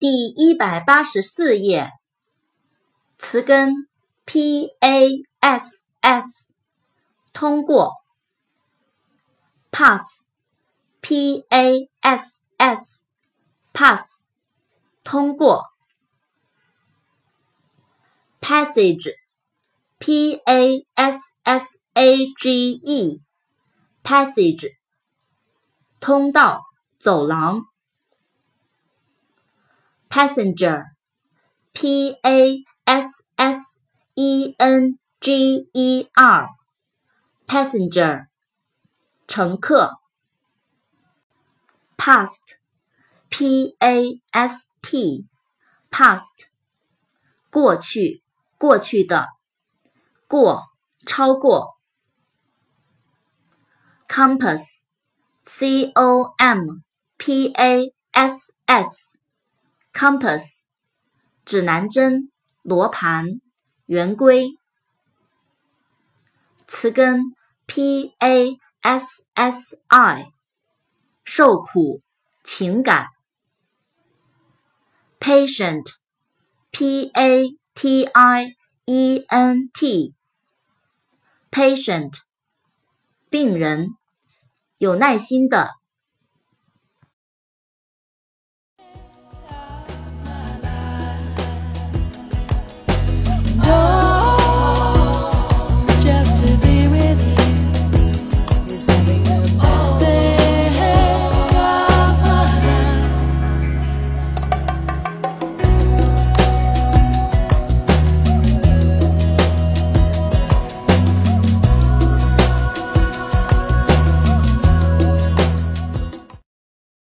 第一百八十四页，词根 pass，通过，pass，pass，pass，通过，passage，p-a-s-s-a-g-e，passage，通道、走廊。passenger, p a s s e n g e r, passenger, 乘客。past, p a s t, past, 过去，过去的，过，超过。compass, c o m p a s s compass，指南针、罗盘、圆规。词根 p a s s i，受苦、情感。patient，p a t i e n t，patient，病人，有耐心的。